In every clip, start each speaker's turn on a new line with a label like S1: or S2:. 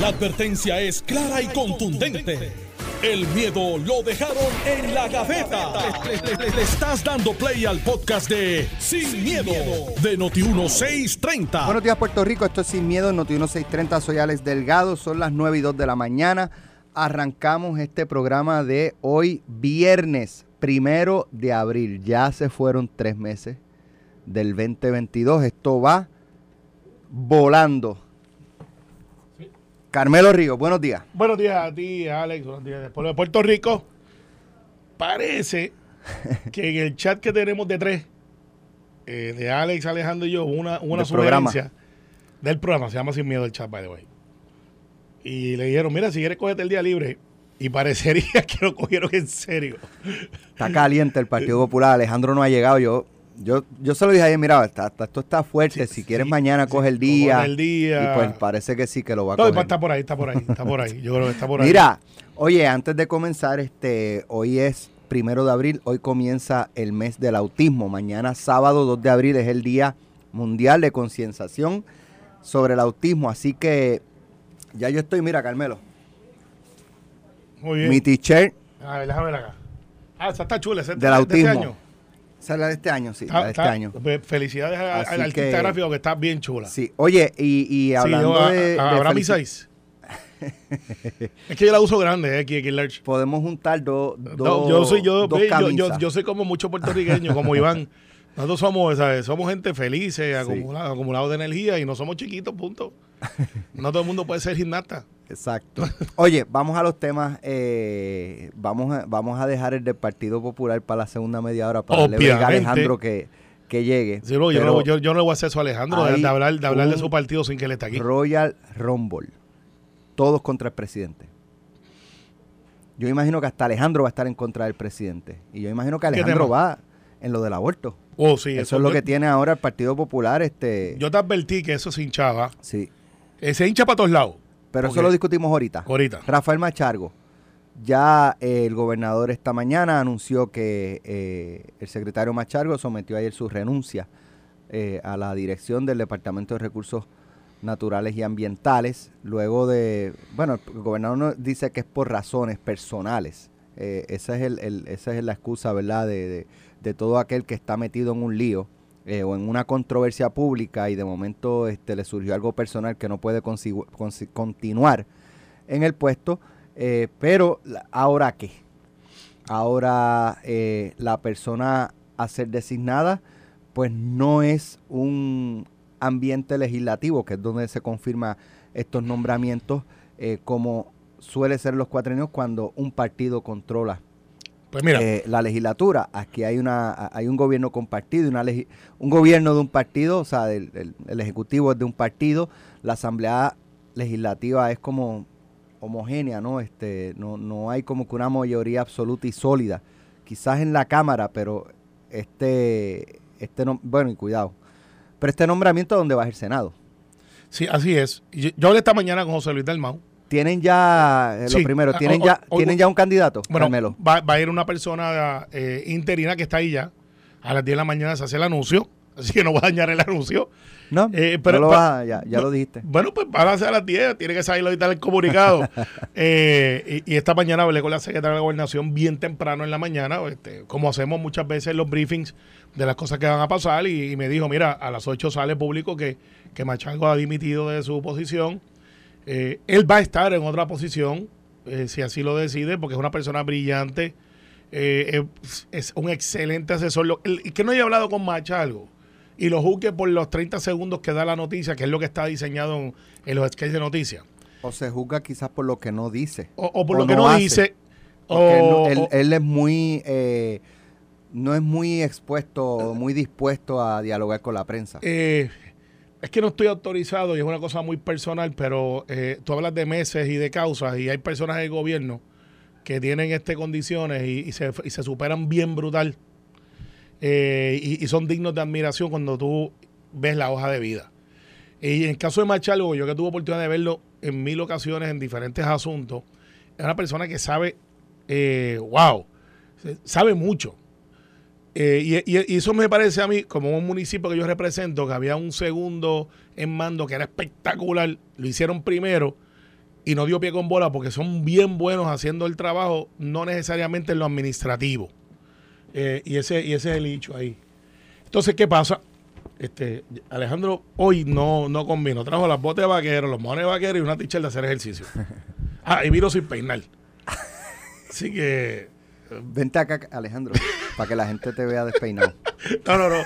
S1: La advertencia es clara y contundente. El miedo lo dejaron en la gaveta. Le, estás dando play al podcast de Sin, miedo, de Noti1630.
S2: Buenos días, Puerto Rico. Esto es Sin Miedo en Noti 1630. Soy Alex Delgado. Son las 9 y 2 de la mañana. Arrancamos este programa de hoy, viernes primero de abril. Ya se fueron tres meses del 2022. Esto va volando. Carmelo Ríos, buenos días.
S3: Buenos días a ti, Alex. Buenos días del pueblo de Puerto Rico. Parece que en el chat que tenemos de tres, eh, de Alex, Alejandro y yo, una, una
S2: Del programa.
S3: sugerencia del programa. Se llama Sin Miedo el chat, by the way. Y le dijeron, mira, si quieres cogerte el día libre. Y parecería que lo cogieron en serio.
S2: Está caliente el Partido Popular. Alejandro no ha llegado. Yo, yo, yo se lo dije ayer, mira, está- está- esto está fuerte. si quieres
S3: sí,
S2: mañana coge el
S3: coge
S2: día.
S3: el día.
S2: Y pues parece que sí que lo va a
S3: No,
S2: coger.
S3: está por ahí, está por ahí, está por ahí. Yo creo que está por ahí.
S2: Mira, oye, antes de comenzar, este, hoy es primero de abril, hoy comienza el mes del autismo. Mañana, sábado 2 de abril, es el Día Mundial de Concienciación sobre el Autismo. Así que ya yo estoy, mira, Carmelo,
S3: Muy bien.
S2: mi t-shirt
S3: A ver, déjame ver acá. Ah, esa está chula. Esa es
S2: del
S3: de- de
S2: autismo.
S3: este año.
S2: La de este año, sí, la de este
S3: está-
S2: año.
S3: Felicidades al artista gráfico que está bien chula.
S2: Sí, oye, y, y
S3: Sí,
S2: hablando
S3: yo, a-
S2: de,
S3: a-
S2: de
S3: ¿Habrá mi
S2: felici-
S3: 6? es que yo la uso grande, eh, aquí, aquí en Large.
S2: podemos juntar dos, dos,
S3: No, yo soy yo,
S2: dos
S3: yo, yo, yo soy como muchos puertorriqueños, como Iván. Nosotros somos, ¿sabes? somos gente feliz, acumulada- acumulados de energía y no somos chiquitos, punto. No todo el mundo puede ser gimnasta.
S2: Exacto. Oye, vamos a los temas. eh, vamos, a, vamos a dejar el del Partido Popular para la segunda media hora para darle a. Alejandro que, que llegue.
S3: Sí, yo, no, yo, yo no le voy a hacer eso a Alejandro, de, hablar, de, hablar de
S2: un
S3: su partido sin que él esté aquí.
S2: Royal Rumble. Todos contra el presidente. Yo imagino que hasta Alejandro va a estar en contra del presidente. Y yo imagino que Alejandro va en lo del aborto.
S3: Oh, sí,
S2: eso, es lo
S3: yo-
S2: que tiene ahora el Partido Popular. este
S3: Yo te advertí que eso se hinchaba.
S2: Sí.
S3: Eh, se hincha para todos lados.
S2: Pero eso lo discutimos ahorita.
S3: Ahorita.
S2: Rafael Machargo. Ya eh, el gobernador esta mañana anunció que eh, el secretario Machargo sometió ayer su renuncia eh, a la dirección del Departamento de Recursos Naturales y Ambientales. Luego de, bueno, el gobernador dice que es por razones personales. Esa, es el, el- esa es la excusa, ¿verdad?, de, de- de todo aquel que está metido en un lío eh, o en una controversia pública y de momento este, le surgió algo personal que no puede continuar en el puesto. eh, pero ahora qué? Ahora eh, la persona a ser designada pues no es un ambiente legislativo, que es donde se confirma estos nombramientos, como suele ser los cuatrenios cuando un partido controla
S3: Pues mira,
S2: eh, la legislatura. Aquí hay una hay un gobierno compartido, una un gobierno de un partido, o sea, el, el ejecutivo es de un partido, la asamblea legislativa es como homogénea, ¿no? Este, no, no hay como que una mayoría absoluta y sólida. Quizás en la Cámara, pero este, este no, bueno, y cuidado. Pero este nombramiento donde va el Senado.
S3: sí, así es. Yo, yo hablé esta mañana con José Luis Dalmau.
S2: Tienen ya, eh,
S3: Sí.
S2: lo primero,
S3: Ah,
S2: tienen
S3: o-
S2: ya,
S3: o-
S2: tienen ya un candidato,
S3: Bueno,
S2: Carmelo.
S3: va, va a ir una persona eh, interina que está ahí ya. A las 10 de la mañana se hace el anuncio. Así que no voy a dañar el anuncio.
S2: ¿No?
S3: eh, pero-
S2: no lo
S3: pa-
S2: vas a- ya, ya
S3: no,
S2: lo dijiste.
S3: Bueno, pues van a ser a las 10. Tiene que salir ahorita el comunicado. Eh, y, y esta mañana hablé con la secretaria de la Gobernación bien temprano en la mañana. este, como hacemos muchas veces los briefings de las cosas que van a pasar. Y, y me dijo, mira, a las 8 sale público que, que Machango ha dimitido de su posición. Eh, él va a estar en otra posición, eh, si así lo decide, porque es una persona brillante, eh, es, es un excelente asesor. Lo- el- que no haya hablado con Machalgo y lo juzgue por los 30 segundos que da la noticia, que es lo que está diseñado en, en los sketches de noticias.
S2: O se juzga quizás por lo que no dice.
S3: O, o por
S2: O
S3: lo que
S2: no hace.
S3: dice.
S2: Porque
S3: o-
S2: él- él es muy, eh, no es muy expuesto, muy dispuesto a dialogar con la prensa.
S3: eh, es que no estoy autorizado y es una cosa muy personal, pero eh, tú hablas de meses y de causas y hay personas del gobierno que tienen este condiciones y, se, y se superan bien brutal eh, y, son dignos de admiración cuando tú ves la hoja de vida. Y en el caso de Machalgo, yo que tuve oportunidad de verlo en mil ocasiones en diferentes asuntos, es una persona que sabe, eh, wow, sabe mucho. Eh, y, y- eso me parece a mí, como un municipio que yo represento, que había un segundo en mando que era espectacular, lo hicieron primero y no dio pie con bola porque son bien buenos haciendo el trabajo, no necesariamente en lo administrativo. Eh, y, ese, y ese es el hecho ahí. Entonces, ¿qué pasa? Este, Alejandro hoy no, no combinó. Trajo las botas de vaquero, los mones de vaquero y una tichel de hacer ejercicio. Ah, y vino sin peinar. Así que.
S2: Vente acá, Alejandro, para que la gente te vea despeinado.
S3: No, no, no.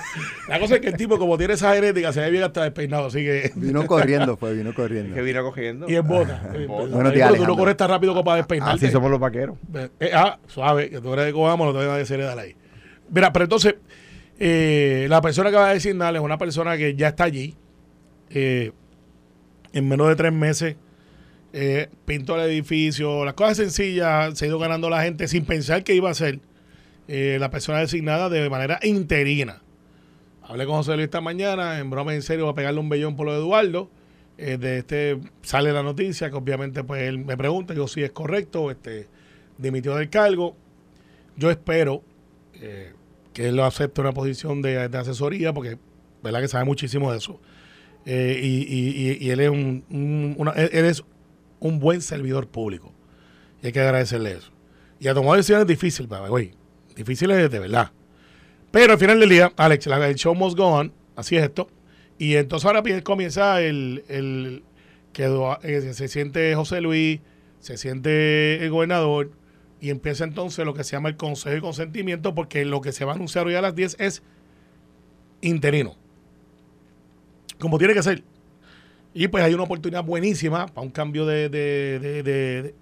S3: La cosa es que el tipo, como tiene esa genética, se ve bien hasta despeinado. Así que.
S2: Vino corriendo, pues, vino corriendo.
S4: Que vino cogiendo.
S3: Y en bota.
S2: Bueno, tía
S3: tú no corres tan rápido como para despeinarte.
S4: Así somos los vaqueros.
S3: Eh, ah, suave, que tú eres de Cobamo, no te voy a decir dar ahí. Mira, pero entonces, eh, la persona que va a designar es una persona que ya está allí. eh, en menos de tres meses eh, pintó el edificio, las cosas sencillas, se ha ido ganando la gente sin pensar que iba a ser eh, la persona designada de manera interina. Hablé con José Luis esta mañana, en broma en serio, va a pegarle un bellón por lo de Eduardo. Eh, de este sale la noticia, que obviamente pues él me pregunta, yo sí es correcto, este dimitió del cargo. Yo espero eh, que él lo acepte una posición de, de asesoría, porque verdad que sabe muchísimo de eso. Y, y- él es un, él- es un buen servidor público. Y hay que agradecerle eso. Y ha tomado decisiones difíciles, güey. Difíciles de verdad. Pero al final del día, Alex, el show must go on. Así es esto. Y entonces ahora comienza el, el que eh, se siente José Luis, se siente el gobernador, y empieza entonces lo que se llama el Consejo de Consentimiento, porque lo que se va a anunciar hoy a las 10 es interino. Como tiene que ser. Y pues hay una oportunidad buenísima para un cambio de- de-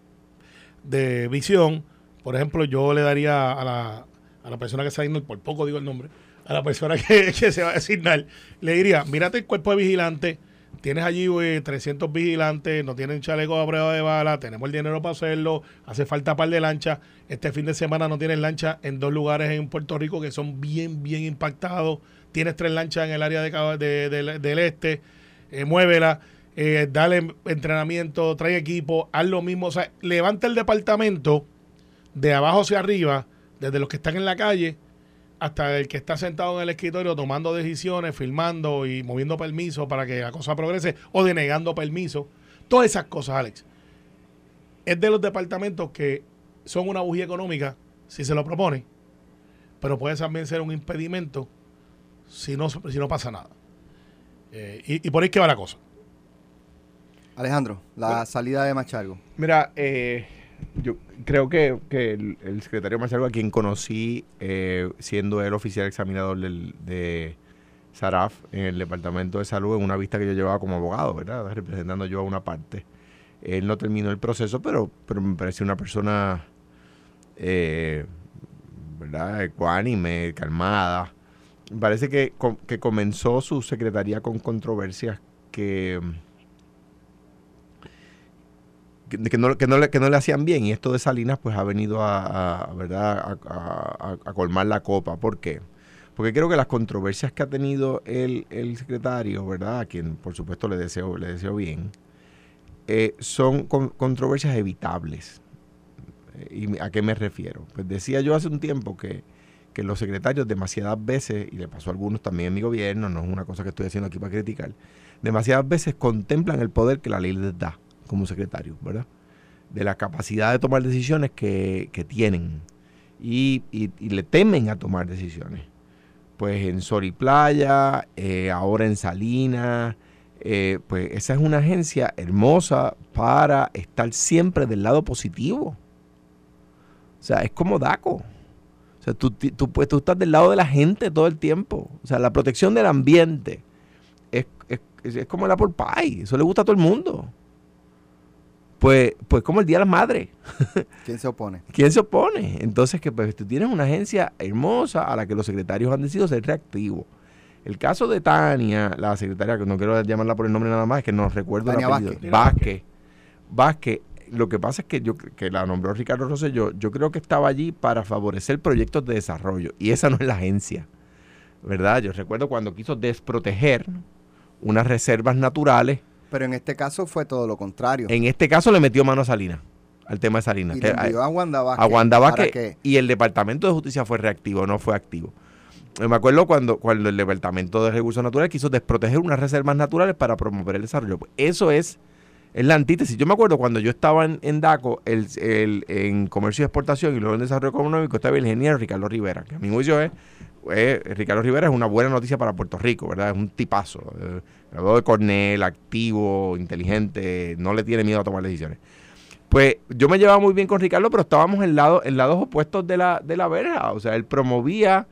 S3: de visión. Por ejemplo, yo le daría a la, a la persona que se va a por poco digo el nombre, a la persona que, se va a designar, le diría, mírate el cuerpo de vigilante, tienes allí güey, 300 vigilantes, no tienen chaleco a prueba de bala, tenemos el dinero para hacerlo, hace falta par de lanchas, este fin de semana no tienes lancha en dos lugares en Puerto Rico que son bien, bien impactados, tienes tres lanchas en el área de, de- de- del este, eh, muévela, eh, dale entrenamiento, trae equipo, haz lo mismo, o sea, levanta el departamento de abajo hacia arriba, desde los que están en la calle hasta el que está sentado en el escritorio tomando decisiones, filmando y moviendo permisos para que la cosa progrese o denegando permisos. Todas esas cosas, Alex. Es de los departamentos que son una bujía económica si se lo propone, pero puede también ser un impedimento si no, si no pasa nada. Eh, y, y por ahí que va la cosa.
S2: Alejandro, la salida de Machargo.
S4: Mira, eh, yo creo que, que el, secretario Machargo, a quien conocí eh, siendo el oficial examinador del, de SARAF en el Departamento de Salud, en una vista que yo llevaba como abogado, ¿verdad? Representando yo a una parte. Él no terminó el proceso, pero, pero me pareció una persona, eh, ¿verdad? Ecuánime, calmada. Me parece que, que comenzó su secretaría con controversias que que, que no, que, no le, que no le hacían bien y esto de Salinas pues ha venido a, ¿verdad? A, colmar la copa. ¿Por qué? Porque creo que las controversias que ha tenido el, el secretario, ¿verdad? A quien por supuesto le deseo, le deseo bien, eh, son con- controversias evitables. Eh, ¿Y a qué me refiero? Pues decía yo hace un tiempo que, que los secretarios demasiadas veces, y le pasó a algunos también en mi gobierno, no es una cosa que estoy haciendo aquí para criticar, demasiadas veces contemplan el poder que la ley les da como secretario, ¿verdad? De la capacidad de tomar decisiones que, que tienen y, y- le temen a tomar decisiones. Pues en Sol y Playa, eh, ahora en Salinas, eh, pues esa es una agencia hermosa para estar siempre del lado positivo. O sea, es como DACO. O sea, tú, tú, pues, tú estás del lado de la gente todo el tiempo. O sea, la protección del ambiente es, es- es como el apple pie. Eso le gusta a todo el mundo. Pues, pues como el Día de las Madres.
S2: ¿Quién se opone?
S4: ¿Quién se opone? Entonces, que pues tú tienes una agencia hermosa a la que los secretarios han decidido ser reactivos. El caso de Tania, la secretaria, que no quiero llamarla por el nombre nada más, es que no recuerdo
S2: Tania
S4: el apellido.
S2: Vázquez.
S4: Vázquez. Vázquez. Lo que pasa es que yo que la nombró Ricardo Rosselló, yo creo que estaba allí para favorecer proyectos de desarrollo. Y esa no es la agencia. ¿Verdad? Yo recuerdo cuando quiso desproteger unas reservas naturales.
S2: Pero en este caso fue todo lo contrario.
S4: En este caso le metió mano a Salinas, al tema de Salinas.
S2: y le envió a Wanda Vázquez.
S4: a Wanda
S2: para
S4: Vázquez,
S2: que-
S4: y el Departamento de Justicia fue reactivo, no fue activo. Eh, Me acuerdo cuando, cuando el Departamento de Recursos Naturales quiso desproteger unas reservas naturales para promover el desarrollo. Pues eso es Es la antítesis. Yo me acuerdo cuando yo estaba en, DACO, el, el, en comercio y exportación y luego en desarrollo económico, estaba el ingeniero Ricardo Rivera, que a mi juicio es, Ricardo Rivera es una buena noticia para Puerto Rico, ¿verdad? Es un tipazo. Eh, de Cornell, activo, inteligente, no le tiene miedo a tomar decisiones. Pues yo me llevaba muy bien con Ricardo, pero estábamos en, lado, en lados opuestos de la, de la verja. O sea, él promovía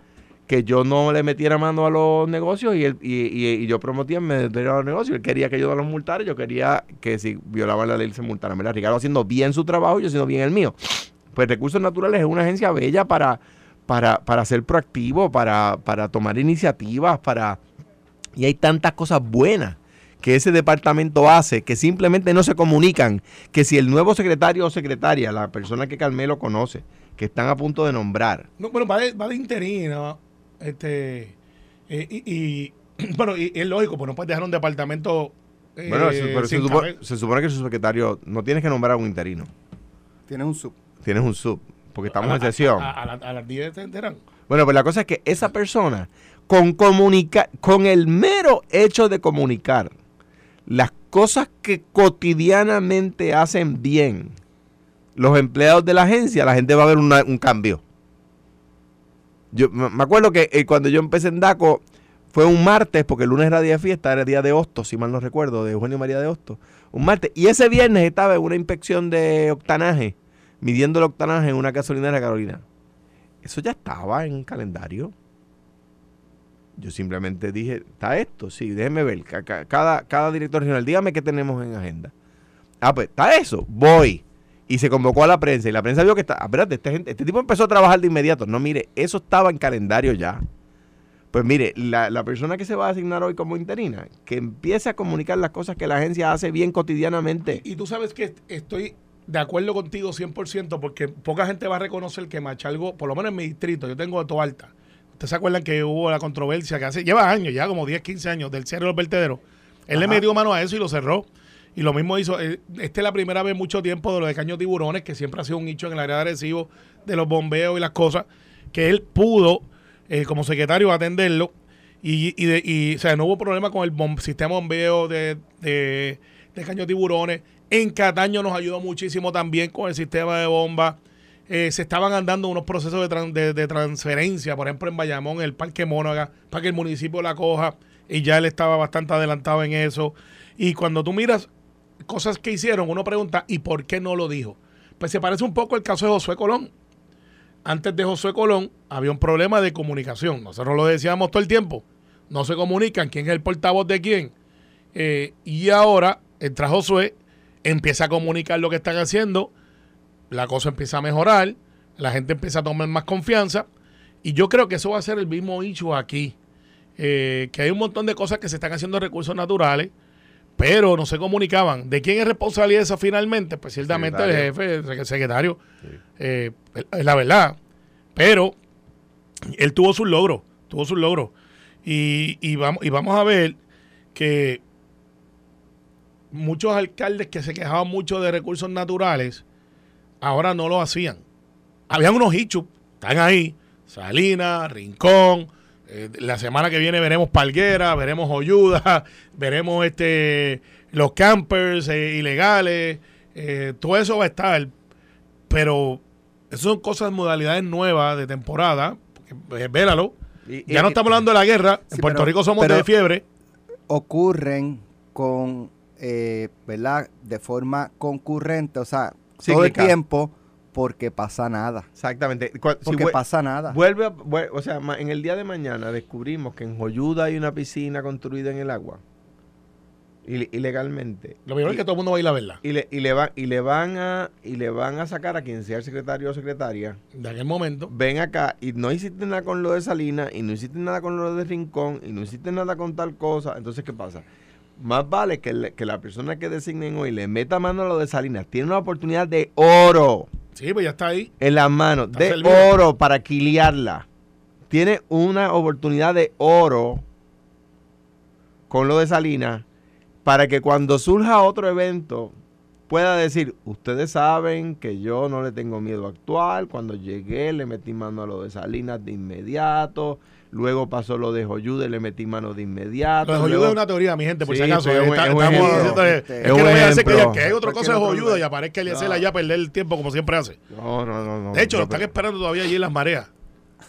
S4: que yo no le metiera mano a los negocios y, él, y, yo prometía meter a los negocios. Él quería que yo no los multara, yo quería que si violaban la ley se multara. Mira, Ricardo haciendo bien su trabajo y yo haciendo bien el mío. Pues Recursos Naturales es una agencia bella para, para, para ser proactivo, para, para tomar iniciativas, para... Y hay tantas cosas buenas que ese departamento hace, que simplemente no se comunican, que si el nuevo secretario o secretaria, la persona que Carmelo conoce, que están a punto de nombrar.
S3: No, bueno, va de, va de interino, este, eh, y, bueno, y, es lógico, pues no puedes dejar un departamento.
S4: Eh, bueno, pero se, supone, se, supone, que su secretario no tienes que nombrar a un interino.
S2: Tienes un sub.
S4: Tienes un sub, porque estamos en sesión.
S3: A, las 10 te enteran.
S4: Bueno, pues la cosa es que esa persona, con, comunica, con el mero hecho de comunicar las cosas que cotidianamente hacen bien los empleados de la agencia, la gente va a ver un cambio. Yo me acuerdo que eh, cuando yo empecé en DACO fue un martes, porque el lunes era día de fiesta, era día de hostos, si mal no recuerdo, de Eugenio María de Hostos. Un martes. Y ese viernes estaba en una inspección de octanaje, midiendo el octanaje en una gasolinera Carolina. Eso ya estaba en calendario. Yo simplemente dije, ¿está esto? Sí, déjeme ver. Cada, cada director regional, dígame qué tenemos en agenda. Ah, pues, ¿está eso? Voy y se convocó a la prensa y la prensa vio que está, espérate, este, este tipo empezó a trabajar de inmediato. No, mire, eso estaba en calendario ya. Pues mire, la, la, persona que se va a asignar hoy como interina, que empiece a comunicar las cosas que la agencia hace bien cotidianamente.
S3: Y, tú sabes que estoy de acuerdo contigo 100% porque poca gente va a reconocer que Machalgo, por lo menos en mi distrito, yo tengo de Alta. ¿Ustedes se acuerdan que hubo la controversia que hace, lleva años, ya como 10, 15 años, del cierre de los vertederos? Él le metió mano a eso y lo cerró. Y lo mismo hizo, eh, esta es la primera vez en mucho tiempo de lo de Caño Tiburones, que siempre ha sido un nicho en el área de Arecibo, de los bombeos y las cosas, que él pudo, eh, como secretario, atenderlo. Y, y, de, y, o sea, no hubo problema con el sistema bombeo de, de, de Caño Tiburones. En Cataño nos ayudó muchísimo también con el sistema de bomba. Eh, se estaban andando unos procesos de, transferencia, por ejemplo en Bayamón, el Parque Mónaga, para que el municipio la coja, y ya él estaba bastante adelantado en eso. Y cuando tú miras cosas que hicieron, uno pregunta, ¿y por qué no lo dijo? Pues se parece un poco al caso de Josué Colón. Antes de Josué Colón había un problema de comunicación. Nosotros lo decíamos todo el tiempo. No se comunican quién es el portavoz de quién. Eh, y ahora entra Josué, empieza a comunicar lo que están haciendo, la cosa empieza a mejorar, la gente empieza a tomar más confianza. Y yo creo que eso va a ser el mismo hecho aquí. Eh, que hay un montón de cosas que se están haciendo recursos naturales pero no se comunicaban. ¿De quién es responsabilidad eso finalmente? Pues ciertamente el jefe, el secretario, eh, es la verdad. Pero él tuvo sus logros, tuvo sus logros. Y, y, vamos, y vamos a ver que muchos alcaldes que se quejaban mucho de recursos naturales, ahora no lo hacían. Habían unos hichos, están ahí, Salinas, Rincón, eh, la semana que viene veremos Palguera, veremos Oyuda, veremos este los campers eh, ilegales, eh, todo eso va a estar, pero eso son cosas, modalidades nuevas de temporada, porque, véralo. ya no estamos hablando de la guerra, en Puerto Rico somos de fiebre.
S2: Ocurren con, ¿verdad? De forma concurrente, o sea, todo el tiempo porque pasa nada.
S4: Exactamente.
S2: Porque pasa nada.
S4: Vuelve, o sea, en el día de mañana descubrimos que en Joyuda hay una piscina construida en el agua. Ilegalmente.
S3: Lo mejor es que todo el mundo va a ir a verla.
S4: Y le, y le, va, y le van a y le van a sacar a quien sea el secretario o secretaria.
S3: De aquel momento.
S4: Ven acá y no hiciste nada con lo de Salina y no hiciste nada con lo de Rincón y no hiciste nada con tal cosa. Entonces, ¿qué pasa? Más vale que, que la persona que designen hoy le meta mano a lo de Salinas. Tiene una oportunidad de oro
S3: Sí, pues ya está ahí.
S4: En las manos de oro para quiliarla. Tiene una oportunidad de oro con lo de Salinas para que cuando surja otro evento pueda decir, ustedes saben que yo no le tengo miedo a actuar, cuando llegué le metí mano a lo de Salinas de inmediato, Luego pasó lo de Joyude, le metí mano de inmediato.
S3: Lo de Joyude es una teoría, mi gente, por
S4: Sí,
S3: si acaso.
S4: es
S3: Está-
S4: es
S3: estamos es
S2: Es
S3: que no vaya a ser que, que hay otra cosa de Joyude y aparezca Eliezer
S2: No.
S3: allá a perder el tiempo como siempre hace.
S4: No, no, no. no
S3: De hecho,
S4: no,
S3: lo están
S4: pero-
S3: esperando todavía allí en las mareas.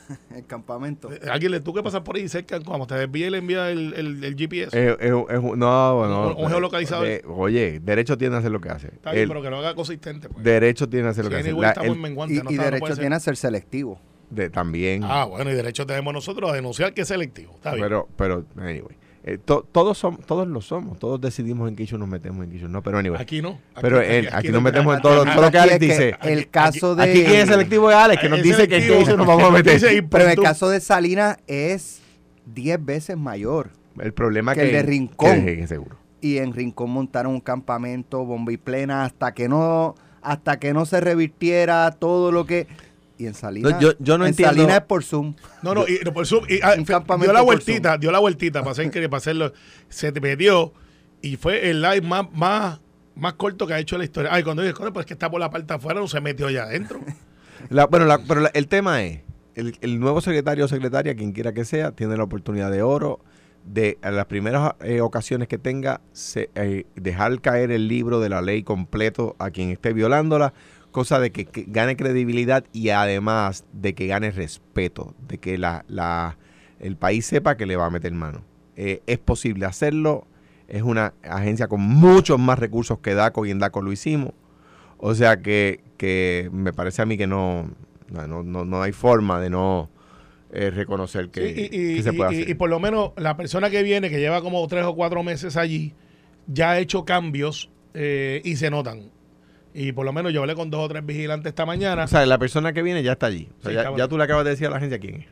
S2: El campamento.
S3: Eh, Alguien le tuvo que pasar por ahí cerca, cuando te desvíe le envía el, el, el GPS.
S4: Es- es un- no, no.
S3: Un- un geolocalizador.
S4: eh, oye, derecho tiene a hacer lo que hace.
S3: Está bien,
S4: El
S3: pero que lo haga consistente. Pues.
S4: derecho tiene a hacer lo que hace. el-
S2: Y, y derecho tiene a ser selectivo.
S4: De- también.
S3: Ah, bueno, y derecho tenemos nosotros a denunciar que es selectivo. Está bien.
S4: Pero, pero, anyway. eh, to- todos, somos, todos lo somos. Todos decidimos en qué nos metemos en qué no. Pero, anyway.
S3: aquí no.
S4: pero el- aquí, nos metemos en
S3: todo
S4: lo que
S2: Aquí
S4: Alex
S2: es que
S4: dice.
S2: el caso de
S4: Aquí quien es selectivo es Alex, que nos dice que en qué nos vamos a meter.
S3: Dice,
S2: pero en el caso de Salinas es 10 veces mayor.
S4: El problema
S2: que
S4: que,
S2: el de Rincón.
S4: que- seguro.
S2: y en Rincón montaron un campamento bomba y plena hasta que no hasta que no se revirtiera todo lo que y en Salinas
S4: No, yo- yo no
S2: en
S4: entiendo-
S2: Salinas es por Zoom
S3: No, no, y, no, por Zoom, y, ah, dio la vueltita, dio la vueltita para, hacer, para hacerlo. Se te metió y fue el live más, más, más corto que ha hecho la historia. Ay, cuando dije, "Coño, pues es que está por la parte de afuera, no se metió ya adentro.
S4: La- bueno, la- pero la- el tema es, el, el nuevo secretario o secretaria, quien quiera que sea, tiene la oportunidad de oro de a las primeras eh, ocasiones que tenga, se- eh, dejar caer el libro de la ley completo a quien esté violándola, cosa de que, que gane credibilidad y además de que gane respeto, de que la, la- el país sepa que le va a meter mano. Eh, es posible hacerlo, es una agencia con muchos más recursos que DACO y en DACO lo hicimos. O sea que, que me parece a mí que no, no, no, no hay forma de no eh, reconocer que,
S3: Sí, y, y-
S4: que se puede
S3: y-
S4: hacer.
S3: y por lo menos la persona que viene, que lleva como tres o cuatro meses allí, ya ha hecho cambios eh, y se notan. Y por lo menos yo hablé con dos o tres vigilantes esta mañana.
S4: o sea, la persona que viene ya está allí. O sea,
S3: Sí,
S4: ya, ya tú le acabas de decir a la agencia quién es.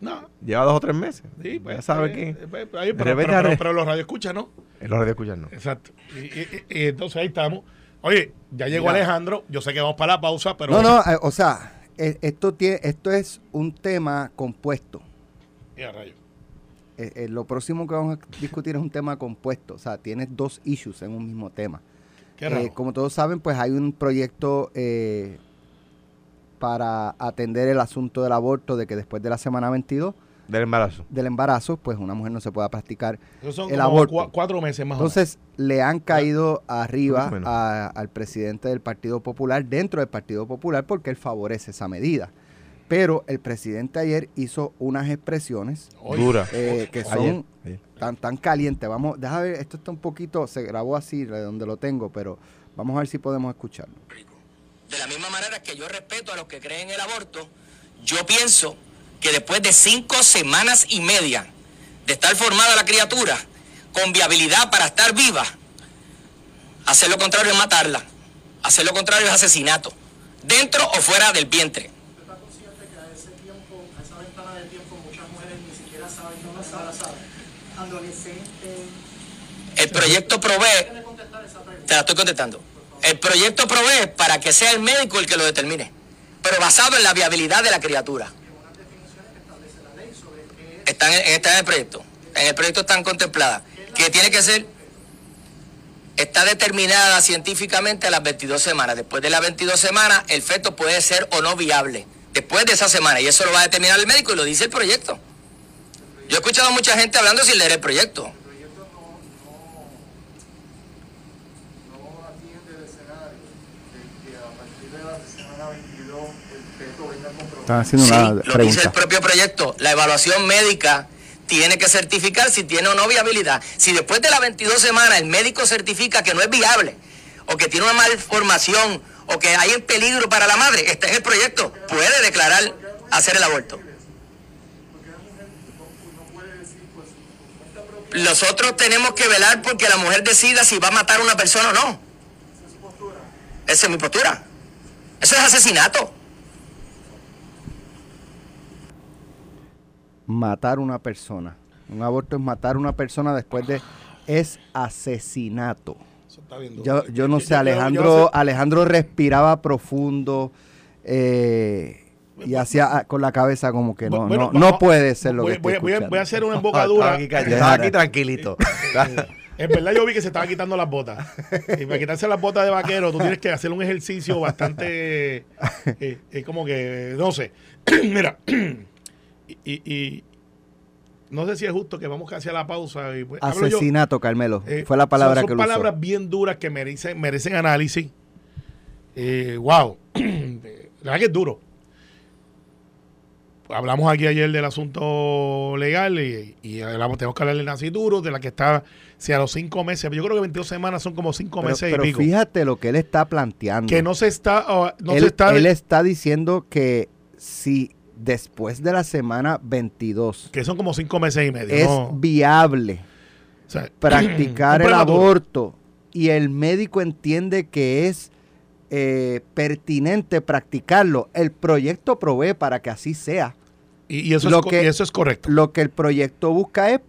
S3: no,
S4: Lleva dos o tres meses.
S3: sí, pues,
S4: ya sabe
S3: eh,
S4: quién.
S3: eh, pues, ahí, pero, pero, pero, pero los radioescuchas, ¿no?
S4: En los de escuchar no.
S3: Exacto. Y, y- y- y entonces ahí estamos. Oye, ya llegó
S2: Mira.
S3: Alejandro. Yo sé que vamos para la pausa, pero.
S2: no no eh, o sea eh, esto tiene esto es un tema compuesto
S3: Ya, rayo.
S2: Eh, eh, lo próximo que vamos a discutir es un tema compuesto o sea tienes dos issues en un mismo tema Eh, como todos saben, pues hay un proyecto eh, para atender el asunto del aborto, de que después de la semana 22
S4: Del embarazo.
S2: del embarazo, pues una mujer no se pueda practicar.
S3: Esos son
S2: el
S3: como
S2: aborto.
S3: cua- cuatro meses más o menos.
S2: Entonces, le han caído arriba a- al presidente del Partido Popular, dentro del Partido Popular, porque él favorece esa medida. Pero el presidente ayer hizo unas expresiones
S3: Oye,
S4: Dura.
S2: eh, que son
S4: Ayer, ayer.
S2: tan, tan calientes. Vamos, déjame ver, esto está un poquito, se grabó así, de donde lo tengo, pero vamos a ver si podemos escucharlo.
S5: De la misma manera que yo respeto a los que creen en el aborto, yo pienso que después de cinco semanas y media de estar formada la criatura, con viabilidad para estar viva, hacer lo contrario es matarla, hacer lo contrario es asesinato, dentro o fuera del vientre.
S6: está consciente que a ese tiempo, a esa ventana de tiempo, muchas mujeres ni siquiera saben dónde está embarazada.
S5: El proyecto provee, te la estoy contestando, el proyecto provee para que sea el médico el que lo determine, pero basado en la viabilidad de la criatura. Están en, está en el proyecto. En el proyecto están contempladas. Que tiene que ser. Está determinada científicamente a las 22 semanas. Después de las 22 semanas, el feto puede ser o no viable. Después de esa semana. Y eso lo va a determinar el médico y lo dice el proyecto. Yo he escuchado a mucha gente hablando sin leer el proyecto.
S6: No atiende el escenario de que a partir de la semana 22 el feto venga comprobado.
S2: Están haciendo
S5: Sí,
S2: una
S5: lo dice
S2: pregunta.
S5: el propio proyecto. La evaluación médica tiene que certificar si tiene o no viabilidad. Si después de las 22 semanas el médico certifica que no es viable, o que tiene una malformación, o que hay en peligro para la madre, está en el proyecto, puede declarar hacer el aborto. Nosotros tenemos que velar porque la mujer decida si va a matar a una persona o no. Esa es mi postura. Eso es asesinato.
S2: matar una persona. Un aborto es matar una persona después de es asesinato. Yo, yo no sé, Alejandro, Alejandro respiraba profundo eh, y hacía ah, con la cabeza como que no,
S3: Bueno,
S2: no, no puede ser lo
S3: voy,
S2: que estoy
S3: voy- voy a,
S2: escuchando.
S3: voy a hacer una embocadura.
S4: aquí, estaba aquí tranquilito.
S3: En verdad yo vi que se estaba quitando las botas. Y para quitarse las botas de vaquero, tú tienes que hacer un ejercicio bastante... eh, eh, como que, no sé. Mira, y, y- no sé si es justo que vamos casi a la pausa. Y pues, yo-
S2: Asesinato, Carmelo.
S3: eh,
S2: Fue la palabra
S3: son,
S2: que
S3: son palabras
S2: usó.
S3: bien duras que merecen, merecen análisis. Eh, wow. La verdad que es duro. Hablamos aquí ayer del asunto legal y, y hablamos, tenemos que hablar del nacituro, de la que está, si a los cinco meses, yo creo que 22 semanas son como cinco
S2: Pero,
S3: meses
S2: pero
S3: y pico.
S2: fíjate lo que él está planteando.
S3: Que no se está, oh, no
S2: él,
S3: se está,
S2: él está diciendo que si después de la semana 22
S3: que son como cinco meses y medio.
S2: es
S3: ¿no?
S2: viable
S3: O sea,
S2: practicar el aborto y el médico entiende que es eh, pertinente practicarlo, el proyecto provee para que así sea.
S3: Y, y eso,
S2: lo
S3: es, co-
S2: que-
S3: y eso es correcto.
S2: Lo que el proyecto busca es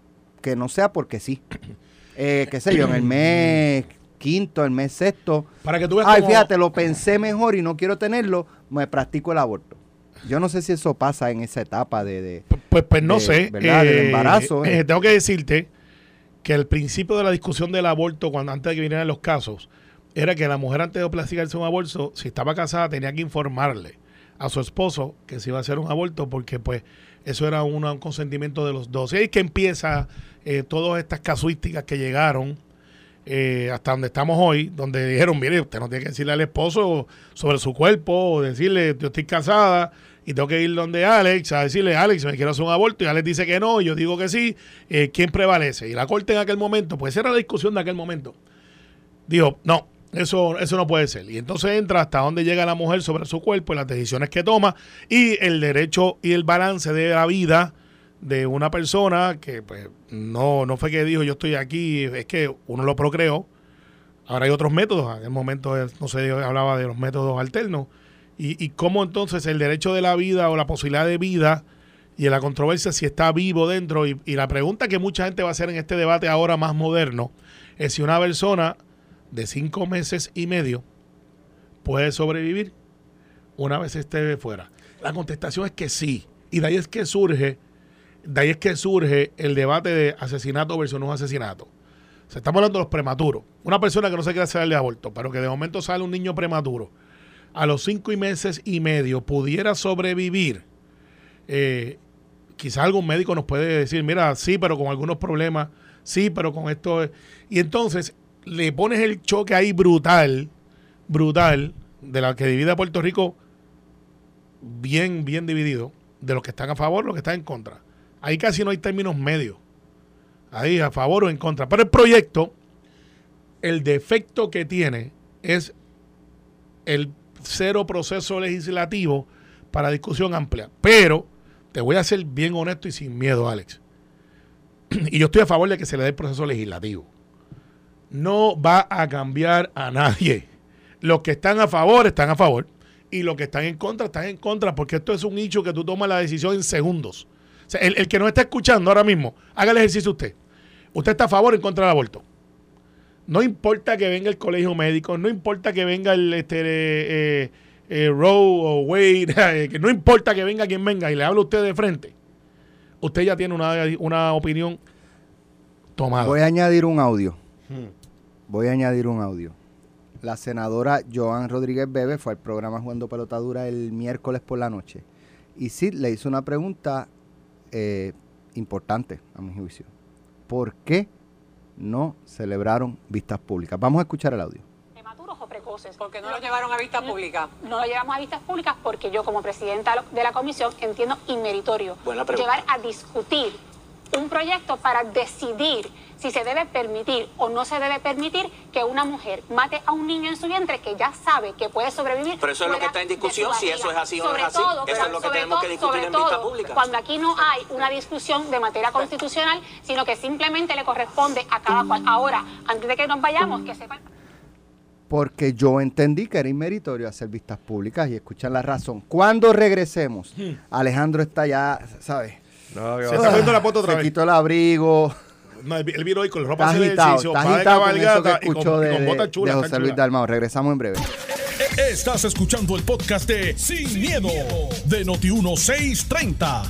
S2: que no sea porque sí. Eh, qué sé yo, en el mes quinto, el mes sexto.
S3: Para que tú veas
S2: Ay, fíjate, lo pensé mejor y no quiero tenerlo, me practico el aborto. Yo no sé si eso pasa en esa etapa de... de-
S3: Pues, pues no
S2: de-
S3: sé.
S2: ¿verdad? Del embarazo, eh.
S3: eh, tengo que decirte que el principio de la discusión del aborto, cuando antes de que vinieran los casos, era que la mujer antes de practicarse un aborto, si estaba casada, tenía que informarle a su esposo que se iba a hacer un aborto, porque pues eso era un consentimiento de los dos. Y ahí es que empieza eh, todas estas casuísticas que llegaron eh, hasta donde estamos hoy, donde dijeron, mire, usted no tiene que decirle al esposo sobre su cuerpo, o decirle, yo estoy casada y tengo que ir donde Alex a decirle, Alex, me quiero hacer un aborto, y Alex dice que no, y yo digo que sí, eh, ¿quién prevalece? Y la corte en aquel momento, pues esa era la discusión de aquel momento. Dijo, no, eso, eso no puede ser. Y entonces entra hasta donde llega la mujer sobre su cuerpo y las decisiones que toma y el derecho y el balance de la vida de una persona que pues no, no fue que dijo yo estoy aquí, es que uno lo procreó. Ahora hay otros métodos, en el momento eh, no se hablaba de los métodos alternos. Y, y cómo entonces el derecho de la vida o la posibilidad de vida y la controversia si está vivo dentro. Y, y la pregunta que mucha gente va a hacer en este debate ahora más moderno es si una persona de cinco meses y medio puede sobrevivir una vez esté fuera. La contestación es que sí. Y de ahí es que surge, de ahí es que surge el debate de asesinato versus no asesinato. O estamos hablando de los prematuros. Una persona que no se quiere hacer aborto, pero que de momento sale un niño prematuro, a los cinco y meses y medio pudiera sobrevivir. Eh, quizás algún médico nos puede decir, mira, sí, pero con algunos problemas, sí, pero con esto. es-". Y entonces le pones el choque ahí brutal, brutal, de la que divide a Puerto Rico bien, bien dividido, de los que están a favor, los que están en contra. Ahí casi no hay términos medios. Ahí a favor o en contra. Pero el proyecto, el defecto que tiene es el cero proceso legislativo para discusión amplia. Pero te voy a ser bien honesto y sin miedo, Alex. Y yo estoy a favor de que se le dé el proceso legislativo. No va a cambiar a nadie. Los que están a favor están a favor y los que están en contra están en contra porque esto es un hecho que tú tomas la decisión en segundos. O sea, el, el que no está escuchando ahora mismo, haga el ejercicio usted. Usted está a favor o en contra del aborto. No importa que venga el colegio médico, no importa que venga el este, eh, eh, Roe o Wade, eh, que no importa que venga quien venga y le hable a usted de frente. Usted ya tiene una, una opinión tomada.
S2: Voy a añadir un audio.
S3: Hmm.
S2: Voy a añadir un audio. La senadora Joan Rodríguez Bebe fue al programa Jugando Pelotadura el miércoles por la noche. Y sí, le hizo una pregunta eh, importante, a mi juicio. ¿Por qué no celebraron vistas públicas? Vamos a escuchar el audio.
S7: prematuros o precoces.
S8: Porque no lo llevaron a vista pública.
S7: No lo llevamos a vistas públicas porque yo como presidenta de la comisión entiendo inmeritorio
S5: Buena
S7: llevar a discutir un proyecto para decidir si se debe permitir o no se debe permitir que una mujer mate a un niño en su vientre que ya sabe que puede sobrevivir.
S5: Pero eso es lo que está en discusión, si eso es así o no
S7: Sobre
S5: es así.
S7: todo,
S5: Eso es lo que
S7: sobre
S5: tenemos que
S7: todo-
S5: discutir
S7: sobre
S5: en vista
S7: todo
S5: pública.
S7: Cuando aquí no hay una discusión de materia constitucional, sino que simplemente le corresponde a cada cual. Ahora, antes de que nos vayamos, que sepan...
S2: Porque yo entendí que era inmeritorio hacer vistas públicas y escuchan la razón. Cuando regresemos, Alejandro está ya, ¿sabes?
S4: No, que
S3: Se está poniendo la foto otra
S2: Se
S3: vez.
S2: quitó el abrigo.
S3: No, él él vino hoy con ropa
S2: Está
S3: de ejercicio,
S2: está agitado con eso que
S3: y con,
S2: escuchó
S3: y
S2: de,
S3: con botas
S2: de-
S3: chulas,
S2: de José Luis. Dalmao. Regresamos en breve.
S1: Estás escuchando el podcast de Sin, miedo, de Noti1630.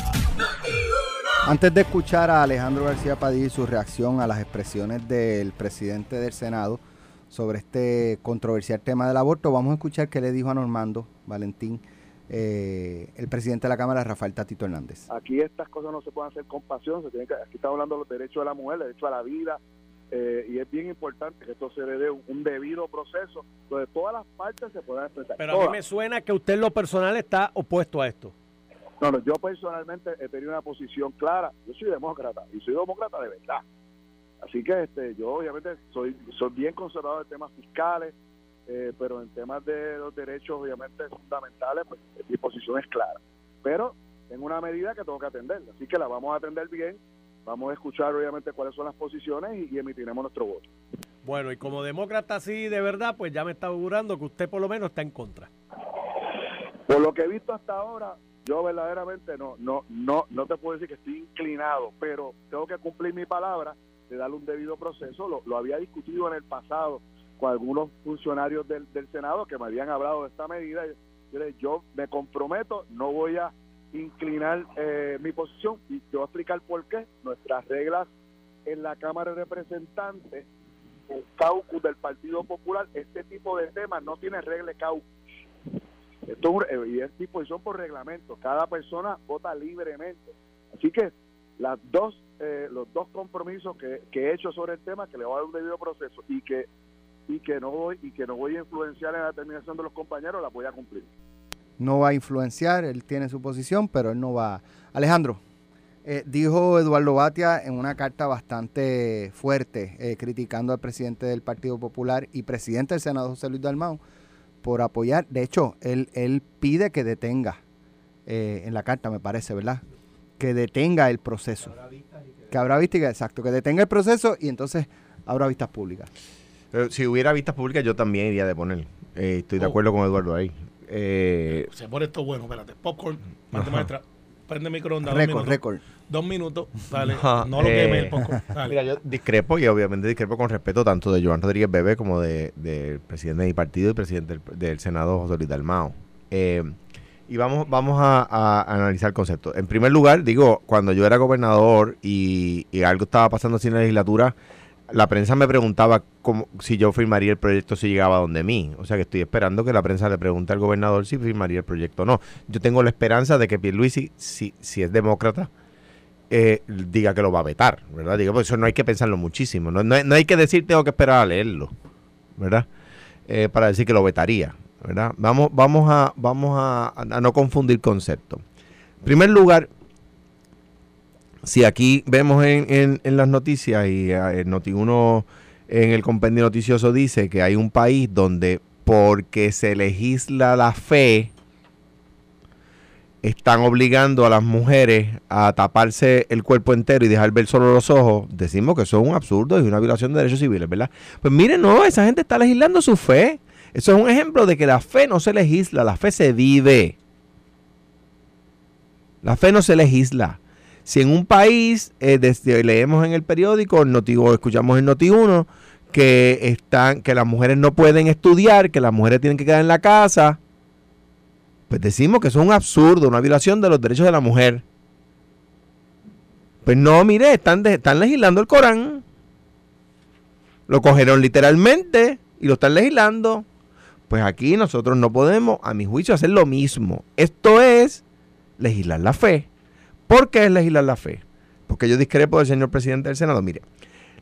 S2: Antes de escuchar a Alejandro García Padilla y su reacción a las expresiones del presidente del Senado sobre este controversial tema del aborto, vamos a escuchar qué le dijo a Normando Valentín eh, el presidente de la Cámara, Rafael Tatito Hernández.
S6: Aquí estas cosas no se pueden hacer con pasión, se tienen que, aquí estamos hablando de los derechos de la mujer, el derecho a la vida, eh, y es bien importante que esto se le dé un, un debido proceso donde todas las partes se puedan expresar.
S9: Pero a mí me suena que usted en lo personal está opuesto a esto.
S6: No, no, yo personalmente he tenido una posición clara. Yo soy demócrata y soy demócrata de verdad. Así que este, yo obviamente soy, soy bien conservador en temas fiscales, eh, pero en temas de los derechos obviamente fundamentales, pues mi posición es clara. Pero en una medida que tengo que atender. Así que la vamos a atender bien. Vamos a escuchar obviamente cuáles son las posiciones y, y emitiremos nuestro voto.
S9: Bueno, y como demócrata así de verdad, pues ya me está augurando que usted por lo menos está en contra.
S6: Por lo que he visto hasta ahora, yo verdaderamente no, no, no, no te puedo decir que estoy inclinado, pero tengo que cumplir mi palabra de darle un debido proceso. Lo, lo había discutido en el pasado con algunos funcionarios del, del Senado que me habían hablado de esta medida. Yo, me comprometo, no voy a inclinar eh, mi posición y te voy a explicar por qué. Nuestras reglas en la Cámara de Representantes, el caucus del Partido Popular, este tipo de temas no tiene regla caucus. Esto es y es disposición por reglamento. Cada persona vota libremente. Así que las dos, eh, los dos compromisos que, que he hecho sobre el tema, que le voy a dar un debido proceso y que y que no voy y que no voy a influenciar en la determinación de los compañeros, las voy a cumplir.
S2: No va a influenciar, él tiene su posición, pero él no va. Alejandro, eh, dijo Eduardo Batia en una carta bastante fuerte, eh, criticando al presidente del Partido Popular y presidente del Senado, José Luis Dalmau, por apoyar. De hecho, él, él pide que detenga, eh, en la carta me parece, ¿verdad? Que detenga el proceso. Que habrá vistas y que, exacto, que detenga el proceso y entonces habrá vistas públicas.
S4: Pero si hubiera vistas públicas, yo también iría de poner. Eh, estoy de
S3: Oh.
S4: acuerdo con Eduardo ahí. Eh,
S3: Se pone esto bueno, espérate. Popcorn, parte maestra. Prende microondas.
S2: Récord, récord.
S3: Dos minutos, dale.
S4: Ajá,
S3: no lo queme
S4: eh,
S3: el popcorn. Dale.
S4: Mira, yo discrepo y obviamente discrepo con respeto tanto de Joan Rodríguez Bebé como de- del presidente de mi partido y presidente del, del Senado, José Luis Dalmao. Eh, y vamos, vamos a, a analizar el concepto. En primer lugar, digo, cuando yo era gobernador y, y algo estaba pasando así en la legislatura, la prensa me preguntaba cómo, si yo firmaría el proyecto si llegaba donde mí. O sea que estoy esperando que la prensa le pregunte al gobernador si firmaría el proyecto o no. Yo tengo la esperanza de que Pierluisi, si, si es demócrata, eh, diga que lo va a vetar, ¿verdad? Digo, pues eso no hay que pensarlo muchísimo. No, no, no hay que decir tengo que esperar a leerlo, ¿verdad? Eh, para decir que lo vetaría, ¿verdad? Vamos, vamos, a, vamos a, a no confundir conceptos. En primer lugar, si aquí vemos en, las noticias y eh, el Noti1 en el compendio noticioso dice que hay un país donde porque se legisla la fe, están obligando a las mujeres a taparse el cuerpo entero y dejar ver solo los ojos, decimos que eso es un absurdo y una violación de derechos civiles, ¿verdad? Pues miren, no, esa gente está legislando su fe. Eso es un ejemplo de que la fe no se legisla, la fe se vive. La fe no se legisla. Si en un país, eh, leemos en el periódico, o escuchamos en Noti1, que, están, que las mujeres no pueden estudiar, que las mujeres tienen que quedar en la casa, pues decimos que eso es un absurdo, una violación de los derechos de la mujer. Pues no, mire, están, están legislando el Corán. Lo cogieron literalmente y lo están legislando. Pues aquí nosotros no podemos, a mi juicio, hacer lo mismo. Esto es legislar la fe. ¿Por qué es legislar la fe? Porque yo discrepo del señor presidente del Senado. Mire,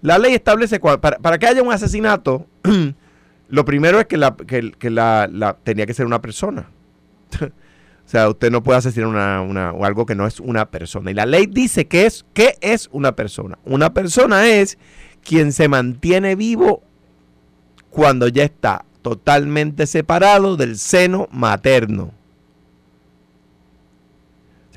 S4: la ley establece, cua- para, para que haya un asesinato, lo primero es que, la, que, la- tenía que ser una persona. o sea, usted no puede asesinar una, una- o algo que no es una persona. Y la ley dice que es, ¿qué es una persona? Una persona es quien se mantiene vivo cuando ya está totalmente separado del seno materno.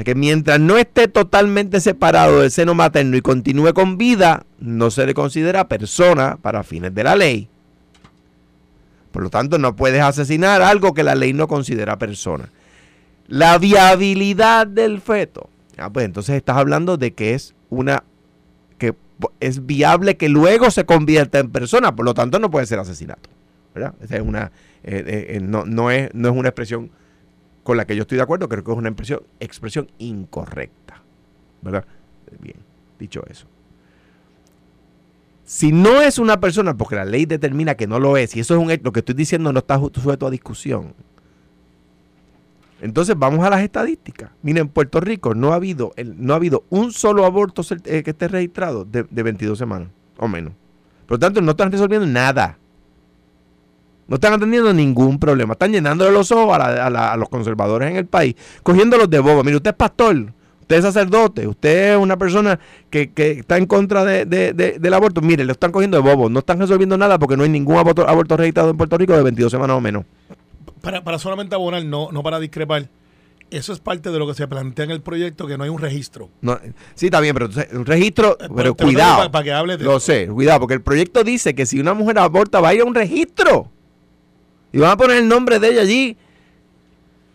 S4: Que mientras no esté totalmente separado del seno materno y continúe con vida, no se le considera persona para fines de la ley. Por lo tanto, no puedes asesinar algo que la ley no considera persona. La viabilidad del feto. Ah, pues entonces estás hablando de que es una que es viable que luego se convierta en persona, por lo tanto no puede ser asesinato. ¿verdad? Esa es una eh, eh, eh, no, no es no es una expresión con la que yo estoy de acuerdo, creo que es una expresión, expresión incorrecta. ¿Verdad? Bien, dicho eso. Si no es una persona, porque la ley determina que no lo es, y eso es un lo que estoy diciendo no está sujeto a discusión. Entonces vamos a las estadísticas. Miren, en Puerto Rico no ha habido, no ha habido un solo aborto eh, que esté registrado de, de 22 semanas o menos. Por lo tanto, no están resolviendo nada. No están atendiendo ningún problema. Están llenándole los ojos a, la- a la- a los conservadores en el país, cogiéndolos de bobo. Mire, usted es pastor, usted es sacerdote, usted es una persona que, que está en contra de- de- de- del aborto. Mire, lo están cogiendo de bobo. No están resolviendo nada porque no hay ningún aborto, aborto registrado en Puerto Rico de 22 semanas o menos.
S3: Para, para solamente abonar, no, no para discrepar. Eso es parte de lo que se plantea en el proyecto, que no hay un registro.
S4: No, sí, está bien, pero un registro,
S3: Eh,
S4: pero cuidado.
S3: digo pa- para que hables de
S4: Lo sé, cuidado, porque el proyecto dice que si una mujer aborta va a ir a un registro. Y van a poner el nombre de ella allí.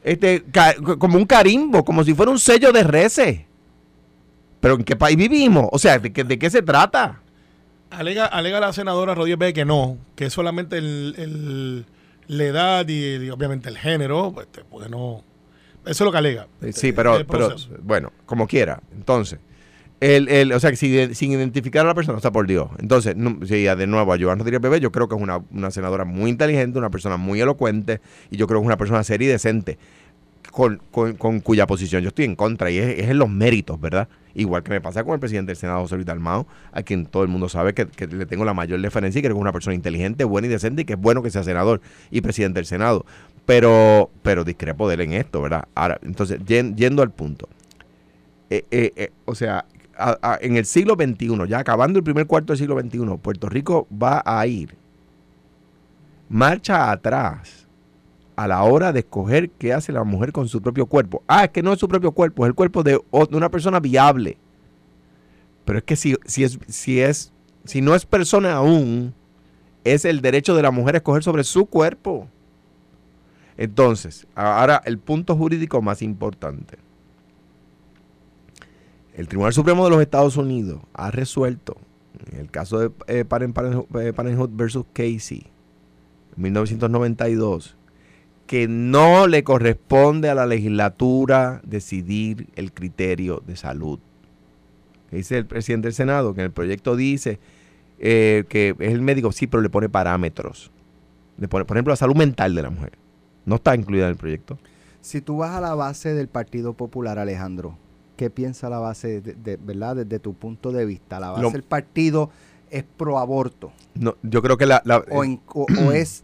S4: Este, como un carimbo, como si fuera un sello de reces. Pero ¿en qué país vivimos? O sea, ¿de qué, de qué se trata?
S3: Alega, alega la senadora Rodríguez Bebe que no, que solamente el, el- la edad y, y obviamente el género, pues, porque no. Eso es lo que alega.
S4: Sí, pero, pero bueno, como quiera. Entonces, el, el, o sea, que si- sin identificar a la persona, o sea, por Dios. Entonces, no, sí, de nuevo, a Joan Rodríguez Bebé, yo creo que es una, una senadora muy inteligente, una persona muy elocuente, y yo creo que es una persona seria y decente, con, con- con cuya posición yo estoy en contra, y es, es en los méritos, ¿verdad? Igual que me pasa con el presidente del Senado, José Luis Dalmao, a quien todo el mundo sabe que, que le tengo la mayor deferencia y creo que es una persona inteligente, buena y decente, y que es bueno que sea senador y presidente del Senado. Pero, pero discrepo de él en esto, ¿verdad? Ahora, entonces, yen- yendo al punto. Eh, eh, eh, o sea, en el siglo XXI, ya acabando el primer cuarto del siglo XXI, Puerto Rico va a ir marcha atrás a la hora de escoger qué hace la mujer con su propio cuerpo. Ah, es que no es su propio cuerpo, es el cuerpo de, de una persona viable. Pero es que si, si, es, si, es, si no es persona aún, es el derecho de la mujer a escoger sobre su cuerpo. Entonces, ahora el punto jurídico más importante. El Tribunal Supremo de los Estados Unidos ha resuelto, en el caso de eh, eh, Parenthood versus Casey, en 1992, que no le corresponde a la legislatura decidir el criterio de salud. Dice el presidente del Senado, que en el proyecto dice eh, que es el médico, sí, pero le pone parámetros. Le pone, por ejemplo, la salud mental de la mujer. No está incluida en el proyecto.
S2: Si tú vas a la base del Partido Popular, Alejandro, ¿qué piensa la base, de, de- verdad, desde tu punto de vista? ¿La base del partido es pro aborto
S4: No, yo creo que la, la-
S2: o, en- o- o es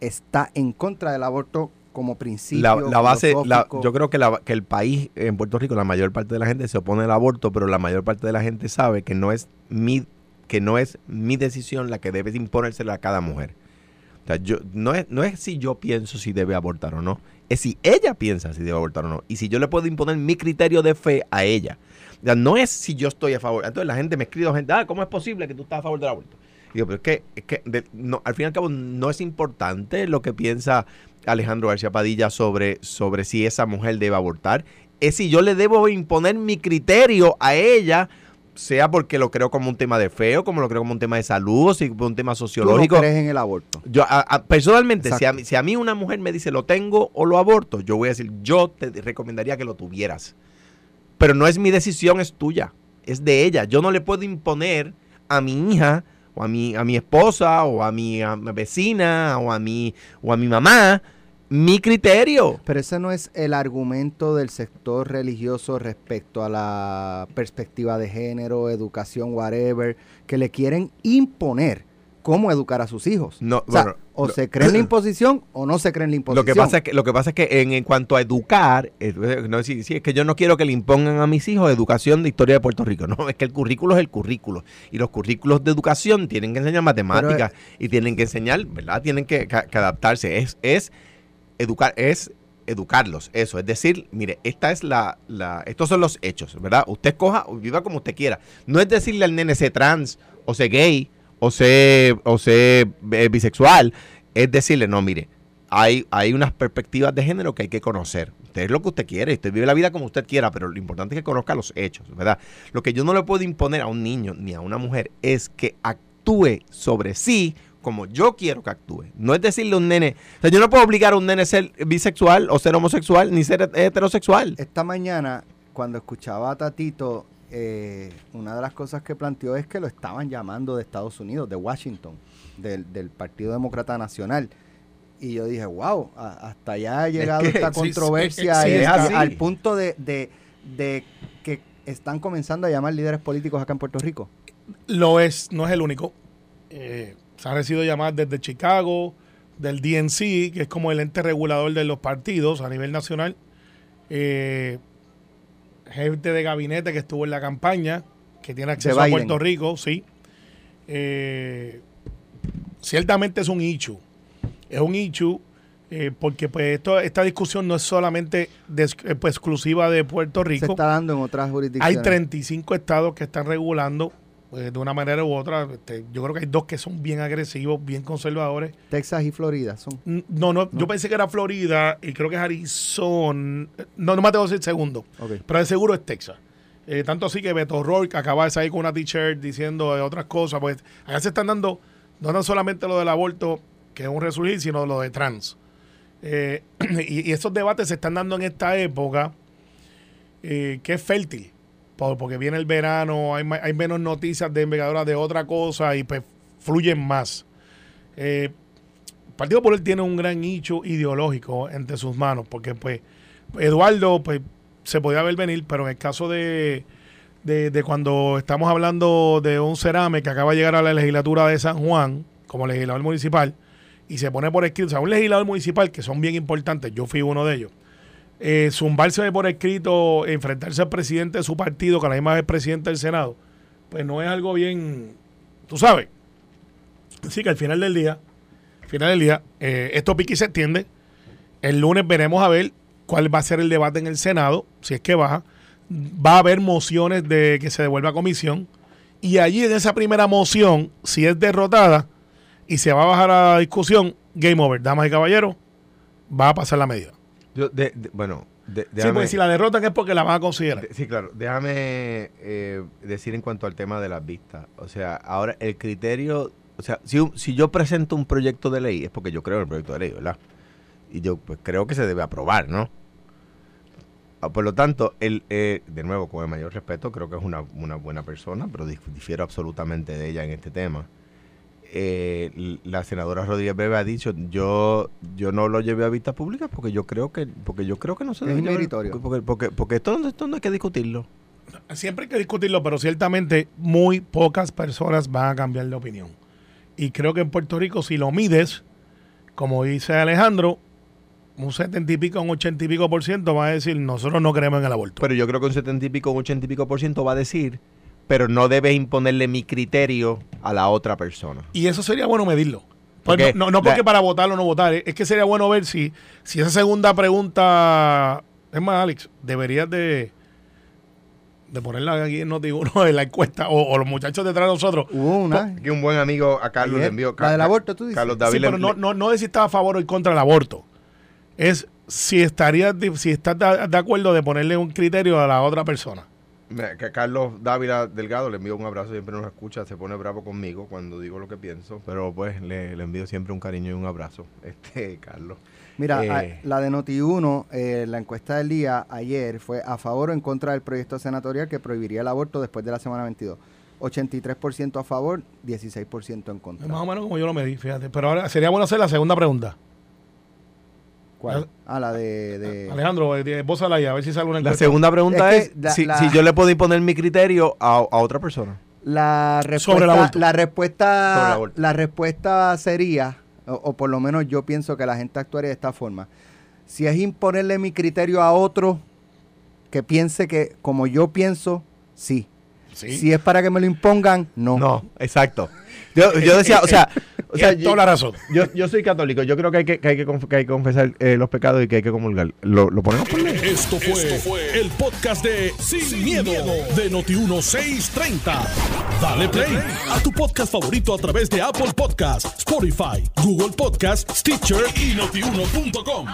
S2: está en contra del aborto como principio?
S4: la, la base, la- yo creo que, la- que el país, en Puerto Rico, la mayor parte de la gente se opone al aborto, pero la mayor parte de la gente sabe que no es mi, que no es mi decisión la que debe de imponérsela a cada mujer. O sea, yo, no, es, no es si yo pienso si debe abortar o no, es si ella piensa si debe abortar o no. Y si yo le puedo imponer mi criterio de fe a ella. O no es si yo estoy a favor. Entonces la gente me escribe, gente, ah, ¿cómo es posible que tú estás a favor del aborto? Y digo, pero es que, es que no, al fin y al cabo no es importante lo que piensa Alejandro García Padilla sobre, sobre si esa mujer debe abortar. Es si yo le debo imponer mi criterio a ella, sea porque lo creo como un tema de fe o como lo creo como un tema de salud o si como un tema
S2: ¿Tú no
S4: sociológico.
S2: crees en el aborto?
S4: Yo, a- a- personalmente, si a, mí, si a mí una mujer me dice lo tengo o lo aborto, yo voy a decir, yo te recomendaría que lo tuvieras. Pero no es mi decisión, es tuya. Es de ella. Yo no le puedo imponer a mi hija o a mi, a mi esposa o a mi, a mi vecina o a mi, o a mi mamá mi criterio.
S2: Pero ese no es el argumento del sector religioso respecto a la perspectiva de género, educación, whatever, que le quieren imponer cómo educar a sus hijos.
S4: No,
S2: o sea,
S4: bueno,
S2: o se cree en la imposición o no se cree en la imposición.
S4: Lo que pasa es que, lo que, pasa es que en, en cuanto a educar, eh, no, sí, sí, es que yo no quiero que le impongan a mis hijos educación de historia de Puerto Rico. No, es que el currículo es el currículo. Y los currículos de educación tienen que enseñar matemáticas y tienen que enseñar, ¿verdad? Tienen que, que- que adaptarse. Es, es educar, es educarlos, eso. Es decir, mire, esta es la, la, estos son los hechos, ¿verdad? Usted coja, viva como usted quiera. No es decirle al nene sé trans, o sé gay, o sé, o sé eh, bisexual. Es decirle, no, mire, hay, hay unas perspectivas de género que hay que conocer. Usted es lo que usted quiere, usted vive la vida como usted quiera, pero lo importante es que conozca los hechos, ¿verdad? Lo que yo no le puedo imponer a un niño ni a una mujer es que actúe sobre sí como yo quiero que actúe. No es decirle a un nene, o sea, yo no puedo obligar a un nene a ser bisexual o ser homosexual ni ser heterosexual.
S2: Esta mañana, cuando escuchaba a Tatito, eh, una de las cosas que planteó es que lo estaban llamando de Estados Unidos, de Washington, del, del Partido Demócrata Nacional. Y yo dije, wow, a- hasta allá ha llegado
S4: que-
S2: esta
S3: sí,
S2: controversia
S3: sí, es
S2: al punto de, de, de que están comenzando a llamar líderes políticos acá en Puerto Rico.
S3: Lo es, no es el único. Eh, se han recibido llamadas desde Chicago, del DNC, que es como el ente regulador de los partidos a nivel nacional. Eh, gente de gabinete que estuvo en la campaña, que tiene acceso a. Puerto Rico, sí. Eh, ciertamente es un issue. Es un issue eh, porque pues esto, esta discusión no es solamente pues, exclusiva de Puerto
S2: Se
S3: Rico.
S2: está dando en otras jurisdicciones.
S3: Hay 35 estados que están regulando eh, de una manera u otra. Este, yo creo que hay dos que son bien agresivos, bien conservadores.
S2: Texas y Florida son.
S3: No, no, yo pensé que era Florida y creo que es Arizona. No, no me atrevo a decir segundo, pero de seguro es Texas. Eh, tanto así que Beto Rourke acaba de salir con una t-shirt diciendo de otras cosas. Pues allá se están dando, no tan solamente lo del aborto, que es un resurgir, sino lo de trans. Eh, y, y esos debates se están dando en esta época eh, que es fértil, porque viene el verano, hay, hay menos noticias de investigadoras de otra cosa y pues fluyen más. Eh, el Partido Popular tiene un gran nicho ideológico entre sus manos, porque pues Eduardo pues se podía ver venir, pero en el caso de, de, de cuando estamos hablando de un cerame que acaba de llegar a la legislatura de San Juan como legislador municipal y se pone por escrito, o sea, un legislador municipal que son bien importantes, yo fui uno de ellos, eh, zumbarse por escrito, enfrentarse al presidente de su partido, que a la misma vez es presidente del Senado, pues no es algo bien, tú sabes. Así que al final del día, al final del día, eh, esto pique y se extiende. El lunes veremos a ver cuál va a ser el debate en el Senado, si es que baja. Va a haber mociones de que se devuelva comisión. Y allí en esa primera moción, si es derrotada y se va a bajar a la discusión, game over, damas y caballeros, va a pasar la medida.
S4: Yo, de- de- bueno, de-
S3: Sí,
S4: déjame-
S3: porque si la derrotan es porque la van a considerar.
S4: de- sí, claro. Déjame eh, decir en cuanto al tema de las vistas. O sea, ahora el criterio, o sea, si, si yo presento un proyecto de ley, es porque yo creo en el proyecto de ley, ¿verdad? Y yo pues creo que se debe aprobar, ¿no? Ah, Por lo tanto, el, eh, de nuevo, con el mayor respeto, creo que es una, una buena persona, pero dif- difiero absolutamente de ella en este tema. Eh, la senadora Rodríguez Bebe ha dicho, yo yo no lo llevé a vista pública porque yo creo que porque yo creo que no se debe llevar- porque, porque, porque esto, esto no hay que discutirlo.
S3: Siempre hay que discutirlo, pero ciertamente muy pocas personas van a cambiar de opinión. Y creo que en Puerto Rico, si lo mides, como dice Alejandro, un setenta y pico, un ochenta y pico por ciento va a decir, nosotros no creemos en el aborto.
S4: Pero yo creo que un setenta y pico, un ochenta y pico por ciento va a decir, pero no debes imponerle mi criterio a la otra persona.
S3: y eso sería bueno medirlo. Pues no, no, no porque
S4: la-
S3: para votar o no votar, es que sería bueno ver si, si esa segunda pregunta, es más, Alex, deberías de, de ponerla aquí en Noti1 en la encuesta, o, o los muchachos detrás de nosotros,
S2: Hubo una.
S4: Que un buen amigo a Carlos le envió.
S2: la del aborto, tú dices.
S4: Carlos
S3: Sí,
S4: David le-
S3: pero no, no, no de si estás a favor o en contra del aborto. Es si estarías si estás de, de acuerdo de ponerle un criterio a la otra persona.
S4: Mira, que Carlos Dávila Delgado le envío un abrazo, siempre nos escucha, se pone bravo conmigo cuando digo lo que pienso, pero pues le, le envío siempre un cariño y un abrazo, este Carlos.
S2: Mira,
S4: Eh,
S2: a- la de Noti1, eh, la encuesta del día ayer fue a favor o en contra del proyecto senatorial que prohibiría el aborto después de la semana 22. 83% a favor, 16% en contra.
S3: más o menos como yo lo medí, fíjate. Pero ahora sería bueno hacer la segunda pregunta.
S2: ¿Cuál? Ah, la de... de-
S3: Alejandro, bózala ahí, a ver si sale una
S4: La segunda pregunta
S2: Es la-
S4: si,
S2: la-
S4: si yo le puedo imponer mi criterio a, a otra persona.
S2: La
S3: Sobre el
S2: respuesta,
S3: aborto.
S2: la
S4: Sobre el
S2: respuesta,
S4: aborto.
S2: la respuesta sería, o, o por lo menos yo pienso que la gente actuaría de esta forma. Si es imponerle mi criterio a otro que piense que como yo pienso, sí.
S3: Sí.
S2: Si es para que me lo impongan, no.
S4: No, exacto. Yo, yo decía, o sea, o sea
S3: toda la razón.
S4: yo, yo soy católico, yo creo que hay que, que hay que, conf- que hay que confesar eh, los pecados y que hay que comulgar. ¿Lo, lo ponemos por ley?
S1: Esto fue, el podcast de Sin, miedo, de Noti1630. Dale play a tu podcast favorito a través de Apple Podcasts, Spotify, Google Podcasts, Stitcher y notiuno.com.